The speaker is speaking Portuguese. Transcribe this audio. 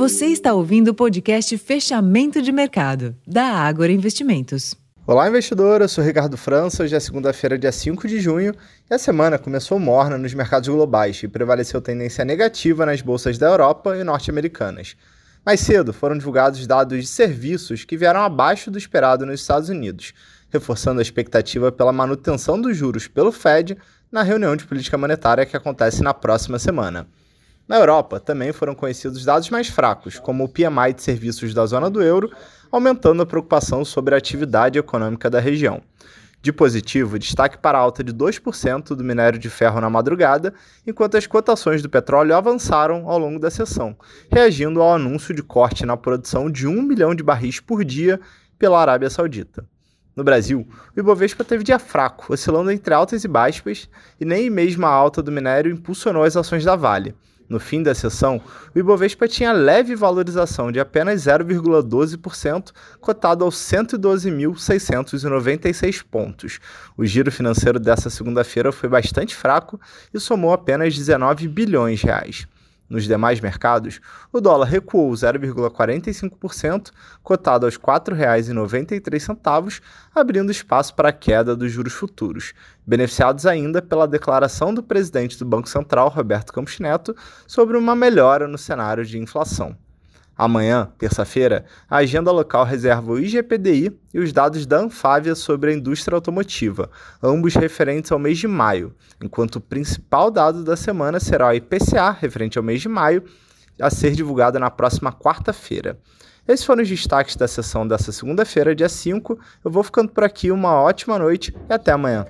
Você está ouvindo o podcast Fechamento de Mercado, da Ágora Investimentos. Olá, investidor. Eu sou Ricardo França. Hoje é segunda-feira, dia 5 de junho, e a semana começou morna nos mercados globais e prevaleceu tendência negativa nas bolsas da Europa e norte-americanas. Mais cedo foram divulgados dados de serviços que vieram abaixo do esperado nos Estados Unidos, reforçando a expectativa pela manutenção dos juros pelo Fed na reunião de política monetária que acontece na próxima semana. Na Europa, também foram conhecidos dados mais fracos, como o PMI de serviços da zona do euro, aumentando a preocupação sobre a atividade econômica da região. De positivo, destaque para a alta de 2% do minério de ferro na madrugada, enquanto as cotações do petróleo avançaram ao longo da sessão, reagindo ao anúncio de corte na produção de 1 milhão de barris por dia pela Arábia Saudita. No Brasil, o Ibovespa teve dia fraco, oscilando entre altas e baixas, e nem mesmo a alta do minério impulsionou as ações da Vale. No fim da sessão, o Ibovespa tinha leve valorização de apenas 0,12%, cotado aos 112.696 pontos. O giro financeiro dessa segunda-feira foi bastante fraco e somou apenas 19 bilhões de reais. Nos demais mercados, o dólar recuou 0,45%, cotado aos R$ 4,93, abrindo espaço para a queda dos juros futuros, beneficiados ainda pela declaração do presidente do Banco Central, Roberto Campos Neto, sobre uma melhora no cenário de inflação. Amanhã, terça-feira, a agenda local reserva o IGPDI e os dados da Anfávia sobre a indústria automotiva, ambos referentes ao mês de maio, enquanto o principal dado da semana será o IPCA, referente ao mês de maio, a ser divulgado na próxima quarta-feira. Esses foram os destaques da sessão dessa segunda-feira, dia 5. Eu vou ficando por aqui, uma ótima noite e até amanhã.